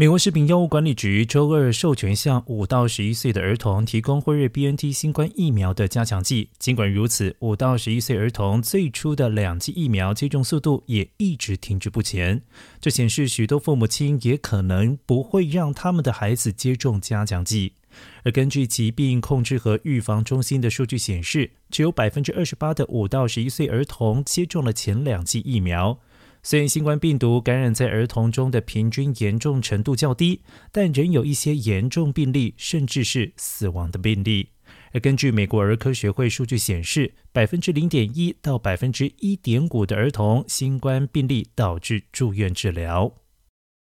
美国食品药物管理局周二授权向五到十一岁的儿童提供辉瑞 BNT 新冠疫苗的加强剂。尽管如此，五到十一岁儿童最初的两剂疫苗接种速度也一直停滞不前。这显示许多父母亲也可能不会让他们的孩子接种加强剂。而根据疾病控制和预防中心的数据显示，只有百分之二十八的五到十一岁儿童接种了前两剂疫苗。虽然新冠病毒感染在儿童中的平均严重程度较低，但仍有一些严重病例，甚至是死亡的病例。而根据美国儿科学会数据显示，百分之零点一到百分之一点五的儿童新冠病例导致住院治疗。